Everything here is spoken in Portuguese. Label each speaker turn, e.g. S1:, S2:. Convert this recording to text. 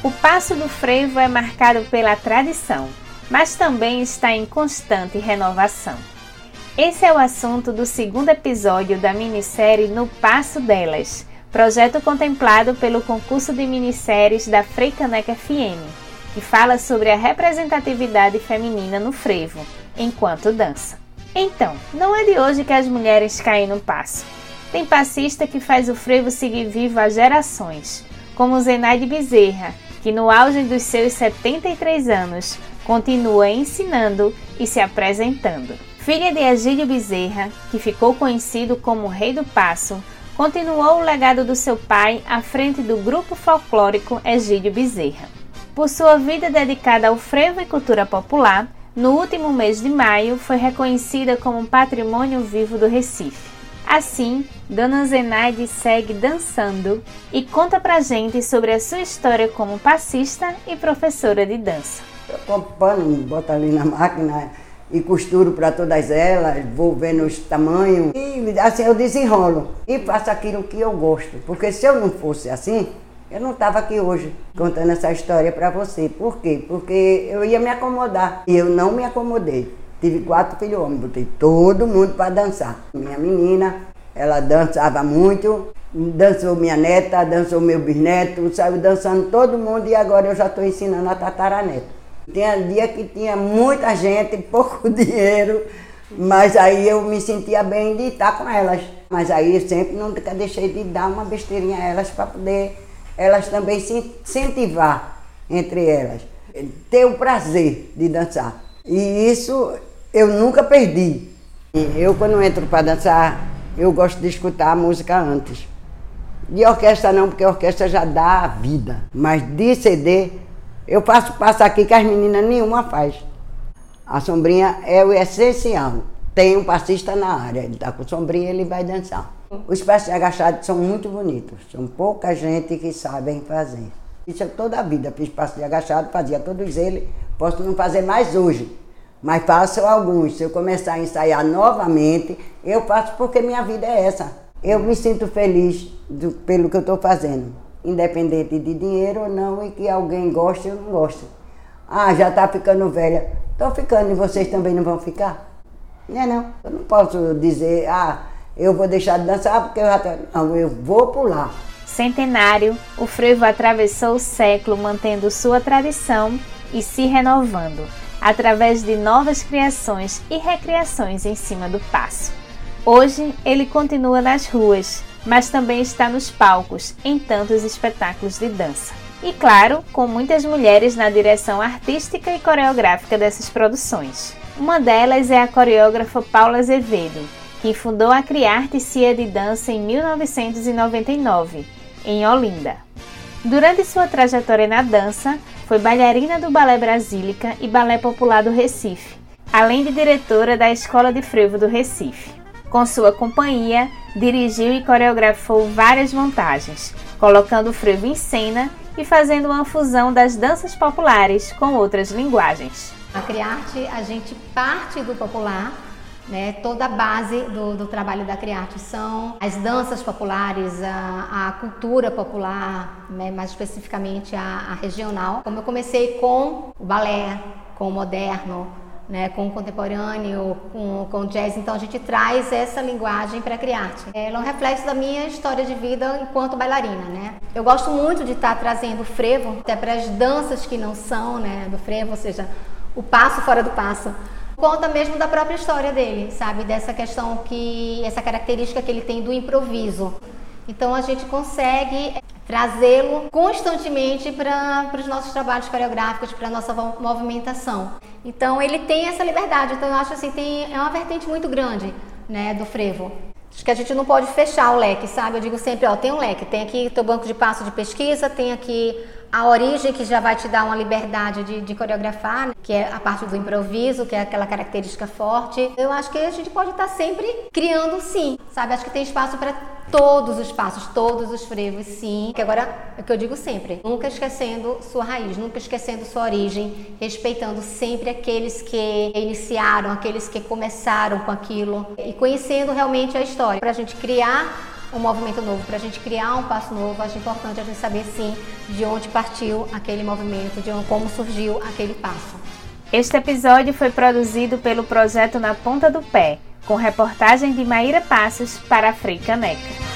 S1: O passo do frevo é marcado pela tradição, mas também está em constante renovação. Esse é o assunto do segundo episódio da minissérie No Passo Delas, projeto contemplado pelo concurso de minisséries da Freicaneca FM, que fala sobre a representatividade feminina no frevo, enquanto dança. Então, não é de hoje que as mulheres caem no passo. Tem passista que faz o frevo seguir vivo há gerações, como Zenaide Bezerra, que no auge dos seus 73 anos continua ensinando e se apresentando. Filha de Egílio Bezerra, que ficou conhecido como Rei do Passo, continuou o legado do seu pai à frente do grupo folclórico Egílio Bezerra. Por sua vida dedicada ao frevo e cultura popular, no último mês de maio foi reconhecida como Patrimônio Vivo do Recife. Assim, Dona Zenaide segue dançando e conta pra gente sobre a sua história como passista e professora de dança.
S2: Eu compro pano, boto ali na máquina e costuro para todas elas, vou vendo os tamanhos e assim eu desenrolo e faço aquilo que eu gosto. Porque se eu não fosse assim, eu não estava aqui hoje contando essa história para você. Por quê? Porque eu ia me acomodar e eu não me acomodei. Tive quatro filhos homens, botei todo mundo para dançar. Minha menina, ela dançava muito, dançou minha neta, dançou meu bisneto, saiu dançando todo mundo e agora eu já estou ensinando a tataraneta. Tinha dia que tinha muita gente, pouco dinheiro, mas aí eu me sentia bem de estar com elas. Mas aí eu sempre nunca deixei de dar uma besteirinha a elas para poder elas também se incentivar entre elas, ter o prazer de dançar. E isso eu nunca perdi. Eu, quando entro para dançar, eu gosto de escutar a música antes. De orquestra não, porque a orquestra já dá a vida. Mas de CD, eu faço passo aqui que as meninas nenhuma faz. A sombrinha é o essencial. Tem um passista na área, ele está com sombrinha, ele vai dançar. Os passos agachados são muito bonitos. São pouca gente que sabem fazer. Isso eu toda a vida fiz passo de agachado, fazia todos eles. Posso não fazer mais hoje, mas faço alguns. Se eu começar a ensaiar novamente, eu faço porque minha vida é essa. Eu me sinto feliz do, pelo que eu estou fazendo, independente de dinheiro ou não, e que alguém goste ou não goste. Ah, já está ficando velha. Estou ficando e vocês também não vão ficar? Não é não. Eu não posso dizer, ah, eu vou deixar de dançar porque eu já tô... Não, eu vou pular.
S1: Centenário, o frevo atravessou o século mantendo sua tradição e se renovando, através de novas criações e recriações em cima do passo. Hoje ele continua nas ruas, mas também está nos palcos em tantos espetáculos de dança. E claro, com muitas mulheres na direção artística e coreográfica dessas produções. Uma delas é a coreógrafa Paula Azevedo, que fundou a Criarte Cia de Dança em 1999, em Olinda. Durante sua trajetória na dança, foi bailarina do Balé Brasílica e Balé Popular do Recife, além de diretora da Escola de Frevo do Recife. Com sua companhia, dirigiu e coreografou várias montagens, colocando o frevo em cena e fazendo uma fusão das danças populares com outras linguagens.
S3: A Criarte, a gente parte do popular né? Toda a base do, do trabalho da Criarte são as danças populares, a, a cultura popular, né? mais especificamente a, a, regional. Como eu comecei com o balé, com o moderno, né? com o contemporâneo, com, com o jazz, então a gente traz essa linguagem para a Criarte. Ela é um reflexo da minha história de vida enquanto bailarina. Né? Eu gosto muito de estar trazendo frevo até para as danças que não são né, do frevo, ou seja, o passo fora do passo conta mesmo da própria história dele, sabe? Dessa questão que, essa característica que ele tem do improviso. Então a gente consegue trazê-lo constantemente para os nossos trabalhos coreográficos, para a nossa movimentação. Então ele tem essa liberdade. Então eu acho assim, tem, é uma vertente muito grande né, do frevo. Acho que a gente não pode fechar o leque, sabe? Eu digo sempre, ó, tem um leque, tem aqui teu banco de passo de pesquisa, tem aqui a origem que já vai te dar uma liberdade de, de, coreografar, que é a parte do improviso, que é aquela característica forte. Eu acho que a gente pode estar sempre criando sim, sabe? Acho que tem espaço para todos os passos, todos os frevos, sim. Que agora é o que eu digo sempre, nunca esquecendo sua raiz, nunca esquecendo sua origem, respeitando sempre aqueles que iniciaram, aqueles que começaram com aquilo e conhecendo realmente a história, para a gente criar um movimento novo, para a gente criar um passo novo, acho importante a gente saber sim de onde partiu aquele movimento, de como surgiu aquele passo.
S1: Este episódio foi produzido pelo projeto Na Ponta do Pé, com reportagem de Maíra Passos para a Frei Caneca.